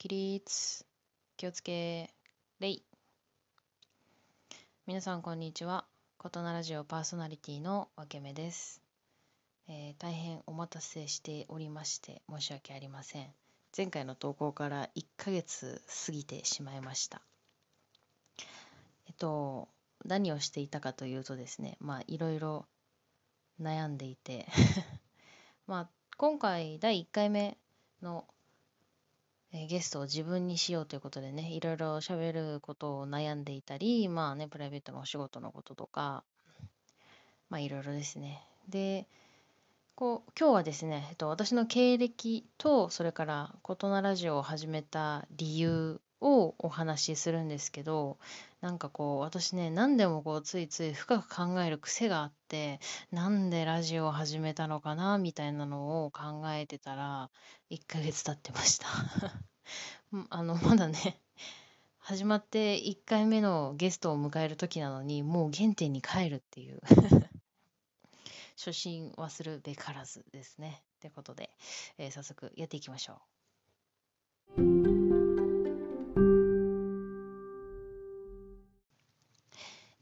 起立気をつけ礼皆さんこんにちは。琴奈ラジオパーソナリティのわけめです、えー大変お待たせしておりまして申し訳ありません。前回の投稿から1ヶ月過ぎてしまいました。えっと何をしていたかというとですねまあいろいろ悩んでいて。まあ今回第1回目の、えゲストを自分にしようということでねいろいろ喋ることを悩んでいたりまあねプライベートのお仕事のこととかまあいろいろですね。でこう今日はですね、えっと、私の経歴とそれから「琴奈ラジオ」を始めた理由をお話しするんですけどなんかこう私ね何でもこうついつい深く考える癖があってなんでラジオを始めたのかなみたいなのを考えてたら1ヶ月経ってました。あのまだね始まって1回目のゲストを迎える時なのにもう原点に帰るっていう。初心忘るべからずですね。ということで、えー早速やっていきましょう。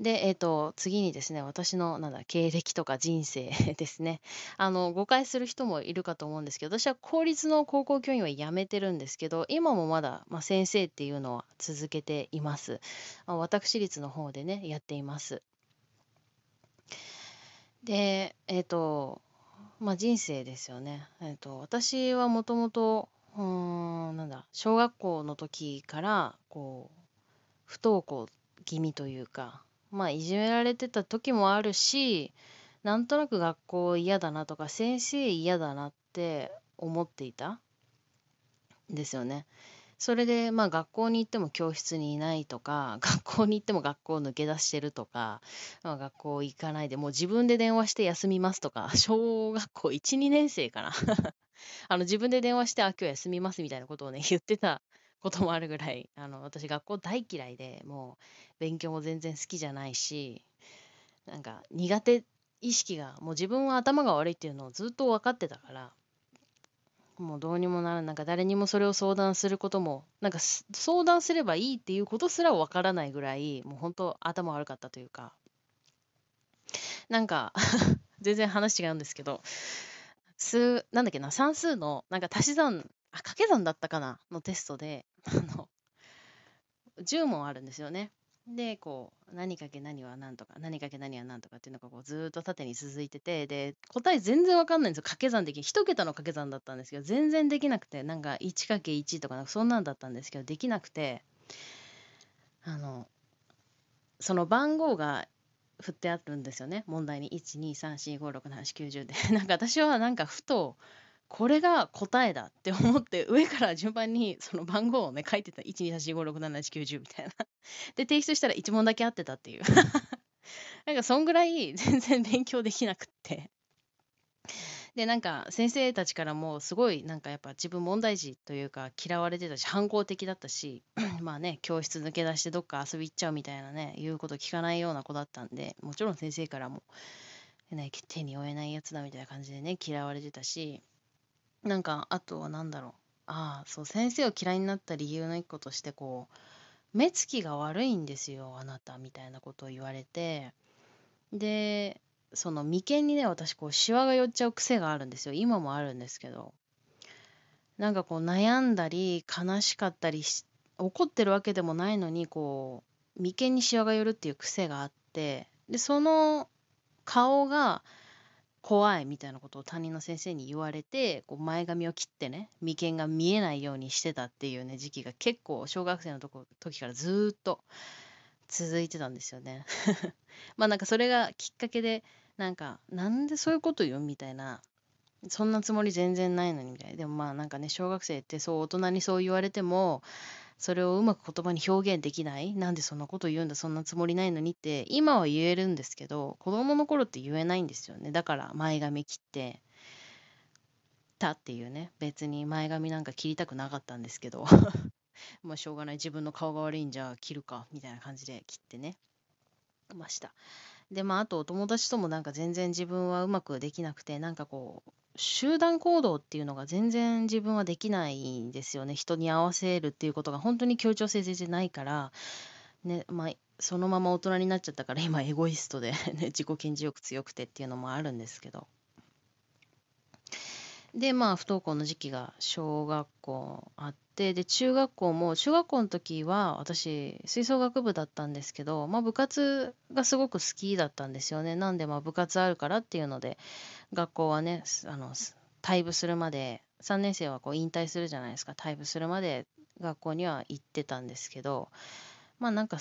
で、えっ、と、次にですね、私の、なんだ、経歴とか人生 ですね。あの、誤解する人もいるかと思うんですけど、私は公立の高校教員は辞めてるんですけど、今もまだ、まあ、先生っていうのは続けています。あ私立の方でね、やっています。で、えっ、と、まあ、人生ですよね。えっ、と、私はもともと、うん、なんだ、小学校の時から、こう、不登校気味というか、まあ、いじめられてた時もあるし、なんとなく学校嫌だなとか、先生嫌だなって思っていたんですよね。それで、まあ、学校に行っても教室にいないとか、学校に行っても学校抜け出してるとか、まあ、学校行かないで、もう自分で電話して休みますとか、小学校1、2年生かな。あの、自分で電話して、あ、今日休みますみたいなことをね、言ってたこともあるぐらい、あの、私学校大嫌いで、もう勉強も全然好きじゃないし、なんか苦手意識が、もう自分は頭が悪いっていうのをずっと分かってたから、もうどうにもならん、なんか誰にもそれを相談することも、なんか相談すればいいっていうことすら分からないぐらい、もう本当頭悪かったというか、なんか 全然話違うんですけど、数、なんだっけな、算数の、なんか足し算、あ、掛け算だったかな？のテストで、あの、10問あるんですよね。で、こう、何かけ何は何とか、何かけ何は何とかっていうのがこうずっと縦に続いてて、で、答え全然わかんないんですよ。掛け算でき、一桁の掛け算だったんですけど、全然できなくて、なんか 1×1 とかなんかそんなんだったんですけど、できなくて、あの、その番号が振ってあるんですよね。問題に。1、2、3、4、5、6、7、8、9、10で。なんか私はなんかふと、これが答えだって思って、上から順番にその番号をね、書いてた。1、2、3、4、5、6、7、8、9、10みたいな。で、提出したら1問だけ合ってたっていう。なんかそんぐらい全然勉強できなくって。で、なんか先生たちからもすごいなんかやっぱ自分問題児というか嫌われてたし反抗的だったし まあね教室抜け出してどっか遊び行っちゃうみたいなね言うこと聞かないような子だったんでもちろん先生からも、ね、手に負えないやつだみたいな感じでね嫌われてたしなんかあとは何だろう。ああそう先生を嫌いになった理由の一個としてこう目つきが悪いんですよあなたみたいなことを言われて。でその眉間にね私こうシワが寄っちゃう癖があるんですよ。今もあるんですけど。なんかこう悩んだり悲しかったりし怒ってるわけでもないのにこう眉間にシワが寄るっていう癖があって。でその顔が怖いみたいなことを担任の先生に言われてこう前髪を切ってね眉間が見えないようにしてたっていうね時期が結構小学生のとこ時からずっと続いてたんですよね。まあなんかそれがきっかけでなんかなんでそういうこと言うみたいなそんなつもり全然ないのにみたいなでもまあなんかね小学生ってそう大人にそう言われてもそれをうまく言葉に表現できない？なんでそんなこと言うんだ？そんなつもりないのにって今は言えるんですけど子供の頃って言えないんですよね。だから前髪切ってたっていうね。別に前髪なんか切りたくなかったんですけど。まあしょうがない。自分の顔が悪いんじゃ切るかみたいな感じで切ってね。ました。でまああとお友達ともなんか全然自分はうまくできなくてなんかこう集団行動っていうのが全然自分はできないんですよね。人に合わせるっていうことが本当に協調性全然ないから、ね、まあ、そのまま大人になっちゃったから今エゴイストでね、自己顕示欲強くてっていうのもあるんですけど。で、まあ、不登校の時期が小学校あって、で、中学校も、中学校の時は私、吹奏楽部だったんですけど、まあ、部活がすごく好きだったんですよね。なんで、まあ、部活あるからっていうので、学校はね、あの、退部するまで、3年生はこう引退するじゃないですか。退部するまで学校には行ってたんですけど、まあ、なんか、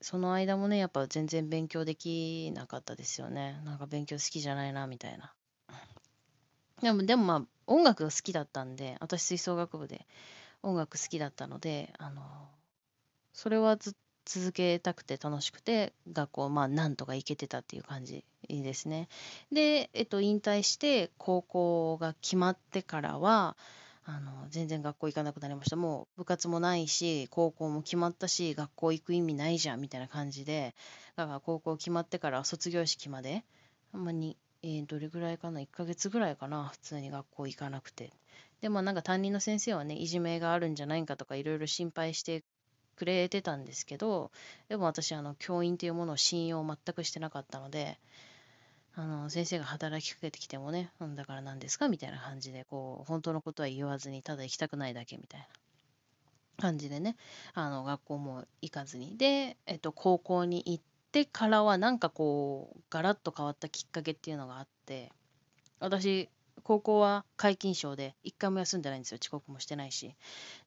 その間もね、やっぱ全然勉強できなかったですよね。なんか勉強好きじゃないな、みたいな。でも、でもまあ、音楽が好きだったんで、私吹奏楽部で音楽好きだったので、あの、それはず続けたくて楽しくて、学校、まあ、なんとか行けてたっていう感じですね。で、えっと、引退して、高校が決まってからは、あの、全然学校行かなくなりました。もう部活もないし、高校も決まったし、学校行く意味ないじゃん、みたいな感じで、だから高校決まってから卒業式まで、あんまりえー、どれぐらいかな、1ヶ月ぐらいかな、普通に学校行かなくて。でもなんか担任の先生はね、いじめがあるんじゃないかとかいろいろ心配してくれてたんですけど、でも私、あの、教員というものを信用全くしてなかったので、あの、先生が働きかけてきてもね、だから何ですかみたいな感じで、こう、本当のことは言わずに、ただ行きたくないだけみたいな感じでね、あの、学校も行かずに。で、えっと、高校に行って、からはなんかこうガラッと変わったきっかけっていうのがあって私高校は皆勤賞で一回も休んでないんですよ。遅刻もしてないし。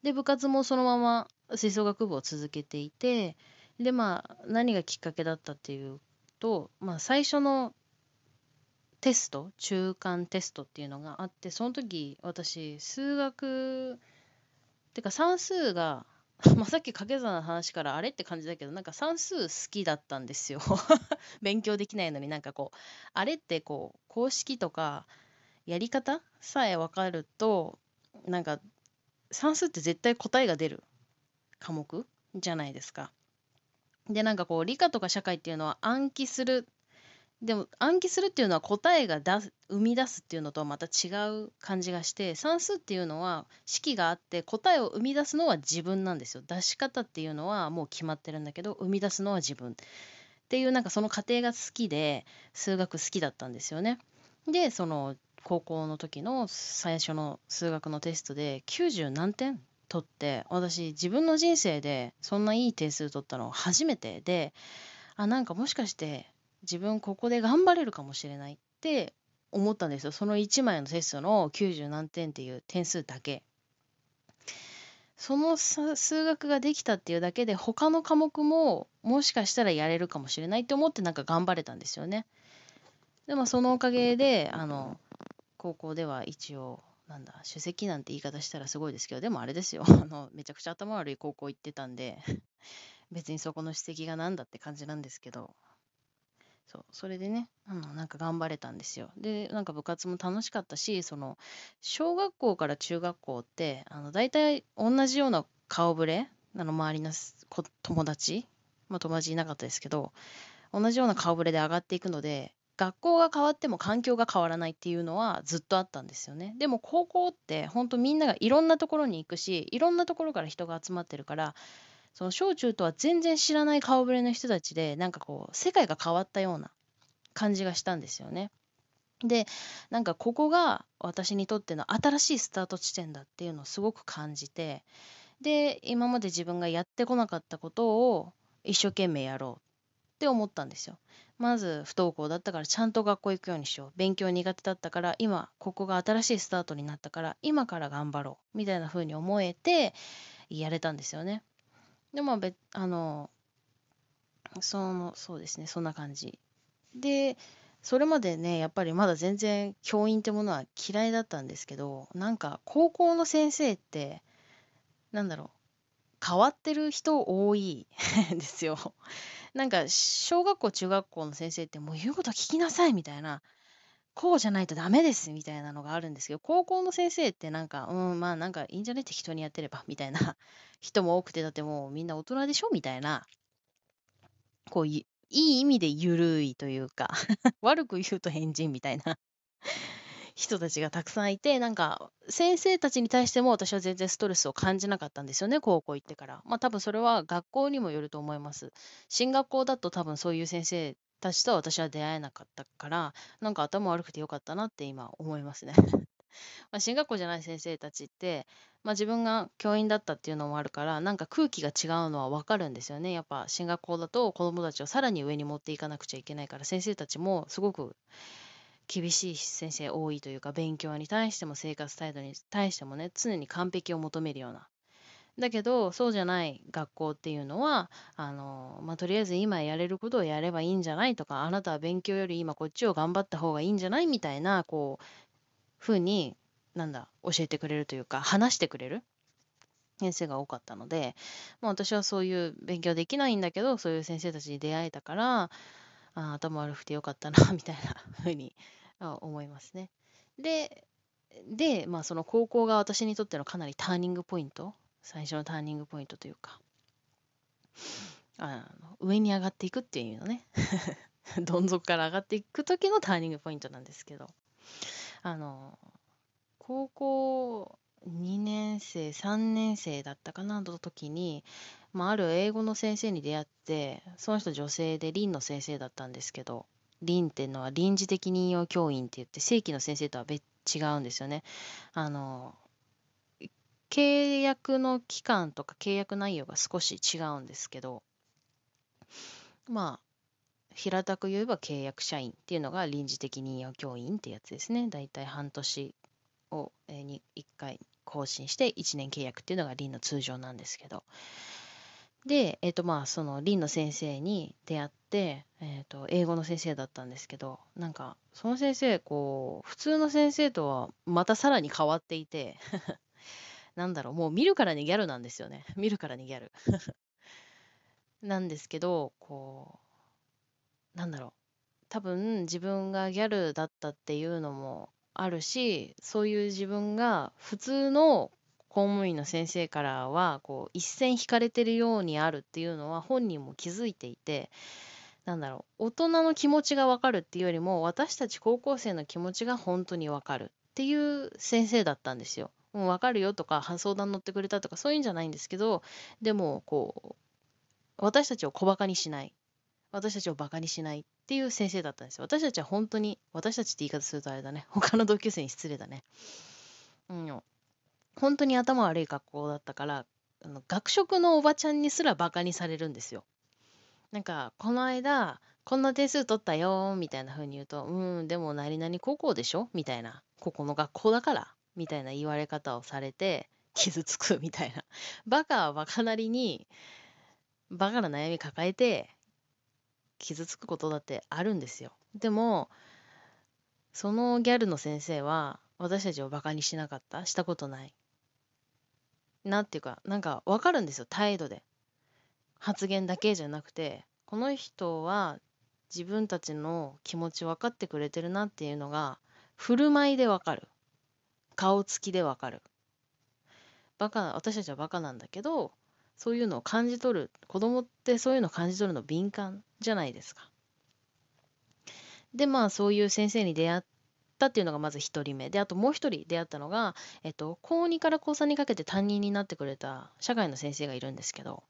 で部活もそのまま吹奏楽部を続けていてでまあ何がきっかけだったっていうと、まあ、最初のテスト中間テストっていうのがあってその時私数学ってか算数が まあさっき掛け算の話からあれって感じだけどなんか算数好きだったんですよ 勉強できないのになんかこうあれってこう公式とかやり方さえ分かるとなんか算数って絶対答えが出る科目じゃないですか。でなんかこう理科とか社会っていうのは暗記するでも暗記するっていうのは答えが出す生み出すっていうのとはまた違う感じがして算数っていうのは式があって答えを生み出すのは自分なんですよ。出し方っていうのはもう決まってるんだけど生み出すのは自分。っていうなんかその過程が好きで数学好きだったんですよね。でその高校の時の最初の数学のテストで90何点取って私自分の人生でそんないい点数取ったの初めてであなんかもしかして自分ここで頑張れるかもしれないって思ったんですよ。その1枚のテストの90何点っていう点数だけ。その数学ができたっていうだけで他の科目ももしかしたらやれるかもしれないって思ってなんか頑張れたんですよね。でもそのおかげであの高校では一応なんだ首席なんて言い方したらすごいですけどでもあれですよ あのめちゃくちゃ頭悪い高校行ってたんで別にそこの首席が何だって感じなんですけどそう、それでね、あの、なんか頑張れたんですよ。で、なんか部活も楽しかったし、その、小学校から中学校って、あの、大体同じような顔ぶれ、あの、周りの友達、まあ友達いなかったですけど、同じような顔ぶれで上がっていくので、学校が変わっても環境が変わらないっていうのはずっとあったんですよね。でも高校って本当みんながいろんなところに行くし、いろんなところから人が集まってるから、その小中とは全然知らない顔ぶれの人たちでなんかこう世界が変わったような感じがしたんですよね。でなんかここが私にとっての新しいスタート地点だっていうのをすごく感じてで今まで自分がやってこなかったことを一生懸命やろうって思ったんですよ。まず不登校だったからちゃんと学校行くようにしよう。勉強苦手だったから今ここが新しいスタートになったから今から頑張ろうみたいな風に思えてやれたんですよね。でも別あのそのそうですねそんな感じ。でそれまでねやっぱりまだ全然教員ってものは嫌いだったんですけどなんか高校の先生ってなんだろう変わってる人多い ですよ。なんか小学校中学校の先生ってもう言うこと聞きなさいみたいなこうじゃないとダメですみたいなのがあるんですけど、高校の先生ってなんか、うん、まあなんかいいんじゃね適当にやってれば みたいな人も多くて、だってもうみんな大人でしょみたいな、こういい意味でゆるいというか 悪く言うと変人みたいな人たちがたくさんいて、なんか先生たちに対しても私は全然ストレスを感じなかったんですよね、高校行ってから。まあ多分それは学校にもよると思います。進学校だと多分そういう先生たちと私は出会えなかったから、なんか頭悪くてよかったなって今思いますね。まあ進学校じゃない先生たちって、まあ、自分が教員だったっていうのもあるからなんか空気が違うのは分かるんですよねやっぱ進学校だと子どもたちをさらに上に持っていかなくちゃいけないから先生たちもすごく厳しい先生多いというか勉強に対しても生活態度に対してもね常に完璧を求めるようなだけどそうじゃない学校っていうのはあの、まあ、とりあえず今やれることをやればいいんじゃないとかあなたは勉強より今こっちを頑張った方がいいんじゃないみたいなこうふうになんだ教えてくれるというか話してくれる先生が多かったので、まあ、私はそういう勉強できないんだけどそういう先生たちに出会えたからあ頭悪くてよかったなみたいなふうに思いますね。で、で、まあその高校が私にとってのかなりターニングポイント、最初のターニングポイントというか、あの上に上がっていくっていうのね、どん底から上がっていく時のターニングポイントなんですけど、あの、高校2年生、3年生だったかなの時に、まあ、ある英語の先生に出会って、その人女性で林の先生だったんですけど、臨っていうのは臨時的任用教員って言って正規の先生とは別違うんですよね。あの契約の期間とか契約内容が少し違うんですけどまあ平たく言えば契約社員っていうのが臨時的任用教員ってやつですね。だいたい半年を、えに1回更新して1年契約っていうのが臨の通常なんですけどで、えっ、ー、とまあその林の先生に出会って、えっ、ー、と英語の先生だったんですけどなんかその先生こう普通の先生とはまたさらに変わっていてなんだろうもう見るからにギャルなんですよね。見るからにギャル。なんですけどこうなんだろう。多分自分がギャルだったっていうのもあるしそういう自分が普通の公務員の先生からはこう一線引かれてるようにあるっていうのは本人も気づいていてなんだろう大人の気持ちが分かるっていうよりも私たち高校生の気持ちが本当に分かるっていう先生だったんですよ。もう分かるよとか相談乗ってくれたとかそういうんじゃないんですけどでもこう私たちを小バカにしない私たちをバカにしないっていう先生だったんですよ。私たちは本当に私たちって言い方するとあれだね他の同級生に失礼だね。うん本当に頭悪い学校だったからあの学食のおばちゃんにすらバカにされるんですよ。なんかこの間こんな点数取ったよみたいな風に言うとうんでも何々高校でしょ？みたいなここの学校だからみたいな言われ方をされて傷つくみたいな。バカはバカなりにバカな悩み抱えて傷つくことだってあるんですよ。でもそのギャルの先生は私たちをバカにしなかった。したことない。なんていうか、なんかわかるんですよ、態度で。発言だけじゃなくて、この人は自分たちの気持ち分かってくれてるなっていうのが、振る舞いでわかる。顔つきでわかる。バカ、私たちはバカなんだけど、そういうのを感じ取る。子供ってそういうのを感じ取るの敏感じゃないですか。で、まあそういう先生に出会ったっていうのがまず1人目であともう1人出会ったのが、えっと、高2から高3にかけて担任になってくれた社会の先生がいるんですけど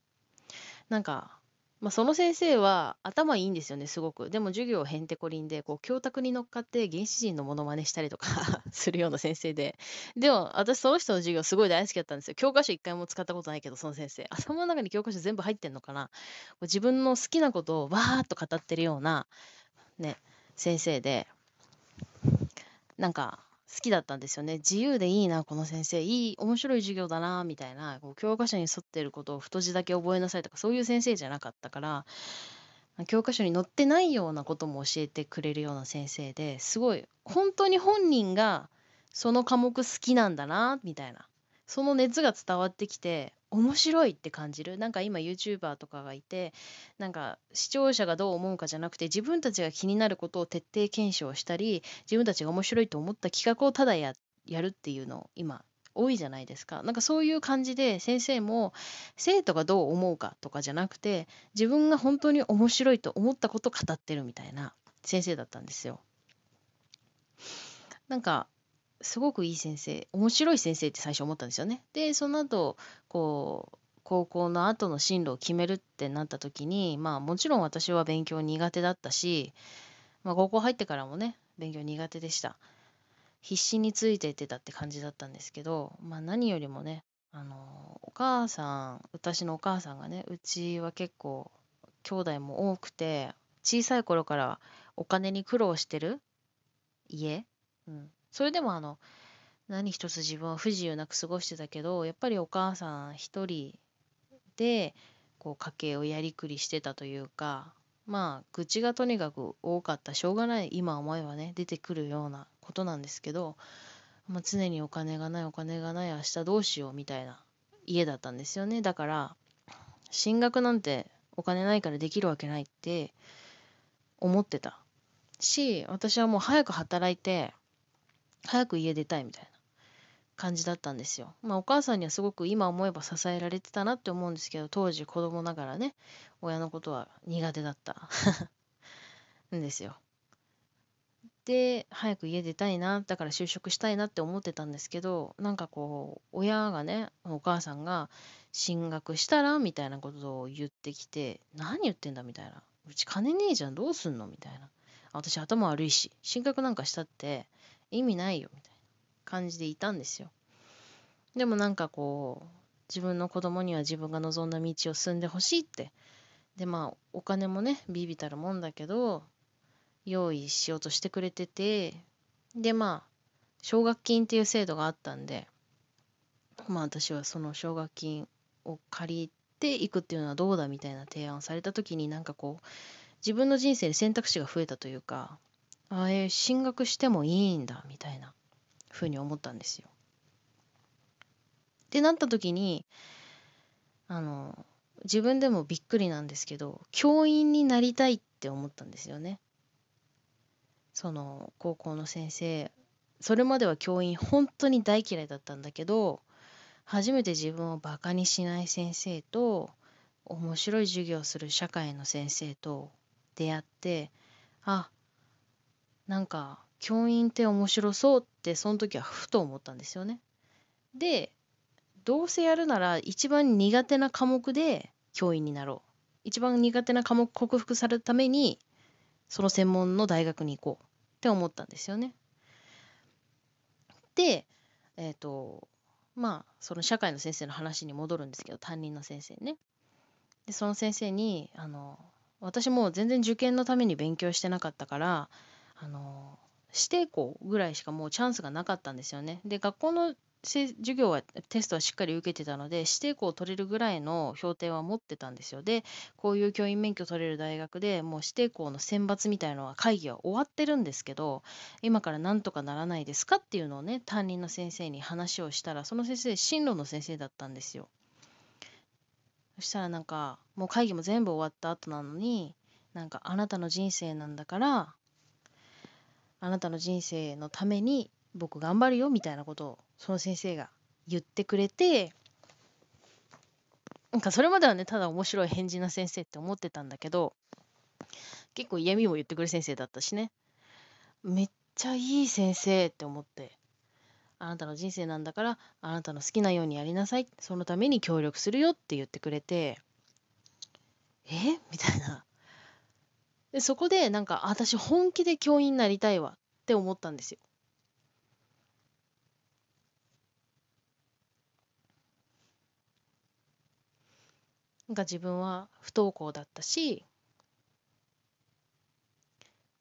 なんか、まあ、その先生は頭いいんですよねすごく。でも授業へんてこりんでこう教託に乗っかって原始人のモノマネしたりとか するような先生で。でも私その人の授業すごい大好きだったんですよ。教科書一回も使ったことないけどその先生。頭の中に教科書全部入ってんのかな。自分の好きなことをわーっと語ってるようなね先生で。なんか好きだったんですよね。自由でいいな、この先生。いい、面白い授業だな、みたいな、こう教科書に沿ってることを太字だけ覚えなさいとか、そういう先生じゃなかったから、教科書に載ってないようなことも教えてくれるような先生ですごい、本当に本人がその科目好きなんだな、みたいな。その熱が伝わってきて、面白いって感じる？なんか今 YouTuber とかがいてなんか視聴者がどう思うかじゃなくて自分たちが気になることを徹底検証したり自分たちが面白いと思った企画をただややるっていうの今多いじゃないですか。なんかそういう感じで先生も生徒がどう思うかとかじゃなくて自分が本当に面白いと思ったことを語ってるみたいな先生だったんですよ。なんかすごくいい先生面白い先生って最初思ったんですよね。でその後こう高校の後の進路を決めるってなった時にまあもちろん私は勉強苦手だったし、まあ、高校入ってからもね勉強苦手でした必死についていってたって感じだったんですけど、まあ、何よりもねあのお母さん私のお母さんがねうちは結構兄弟も多くて小さい頃からお金に苦労してる家、うん、それでもあの何一つ自分は不自由なく過ごしてたけどやっぱりお母さん一人でこう家計をやりくりしてたというかまあ愚痴がとにかく多かった。しょうがない今思えばね出てくるようなことなんですけど、まあ、常にお金がないお金がない明日どうしようみたいな家だったんですよね。だから進学なんてお金ないからできるわけないって思ってた。し私はもう早く働いて早く家出たいみたいな感じだったんですよ。まあお母さんにはすごく今思えば支えられてたなって思うんですけど当時子供ながらね親のことは苦手だった んですよ。で早く家出たいなだから就職したいなって思ってたんですけどなんかこう親がねお母さんが進学したらみたいなことを言ってきて何言ってんだみたいなうち金ねえじゃんどうすんのみたいな私頭悪いし進学なんかしたって意味ないよみたいな感じでいたんですよ。でもなんかこう自分の子供には自分が望んだ道を進んでほしいってでまあお金もねビビたるもんだけど用意しようとしてくれててでまあ奨学金っていう制度があったんでまあ私はその奨学金を借りていくっていうのはどうだみたいな提案をされた時になんかこう自分の人生で選択肢が増えたというかあえ進学してもいいんだみたいなふうに思ったんですよ。ってなった時にあの自分でもびっくりなんですけど教員になりたいって思ったんですよね。その高校の先生それまでは教員本当に大嫌いだったんだけど初めて自分をバカにしない先生と面白い授業をする社会の先生と出会ってあなんか教員って面白そうってその時はふと思ったんですよね。でどうせやるなら一番苦手な科目で教員になろう。一番苦手な科目克服されるためにその専門の大学に行こうって思ったんですよね。でえっ、ー、とまあその社会の先生の話に戻るんですけど担任の先生ね。でその先生にあの私も全然受験のために勉強してなかったからあの指定校ぐらいしかもうチャンスがなかったんですよね。で学校の授業はテストはしっかり受けてたので指定校を取れるぐらいの評定は持ってたんですよ。でこういう教員免許取れる大学でもう指定校の選抜みたいのは会議は終わってるんですけど今からなんとかならないですかっていうのをね担任の先生に話をしたらその先生進路の先生だったんですよ。そしたらなんかもう会議も全部終わった後なのになんかあなたの人生なんだからあなたの人生のために僕頑張るよみたいなことをその先生が言ってくれてなんかそれまではねただ面白い返事な先生って思ってたんだけど結構嫌味も言ってくれる先生だったしね。めっちゃいい先生って思ってあなたの人生なんだからあなたの好きなようにやりなさい。そのために協力するよって言ってくれてえ？みたいな。でそこでなんか私本気で教員になりたいわって思ったんですよ。なんか自分は不登校だったし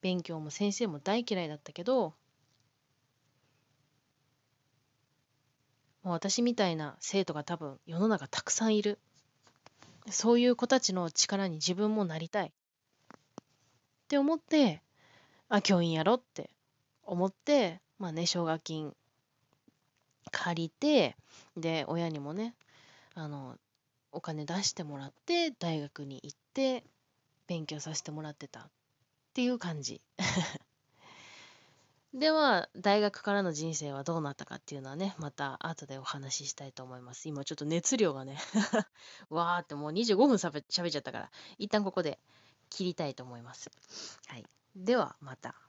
勉強も先生も大嫌いだったけどもう私みたいな生徒が多分世の中たくさんいるそういう子たちの力に自分もなりたいって思ってあ教員やろって思ってまあね奨学金借りてで親にもねあのお金出してもらって大学に行って勉強させてもらってたっていう感じ。では大学からの人生はどうなったかっていうのはねまた後でお話ししたいと思います。今ちょっと熱量がね わーってもう25分しゃべっちゃったから一旦ここで切りたいと思います。はい。ではまた。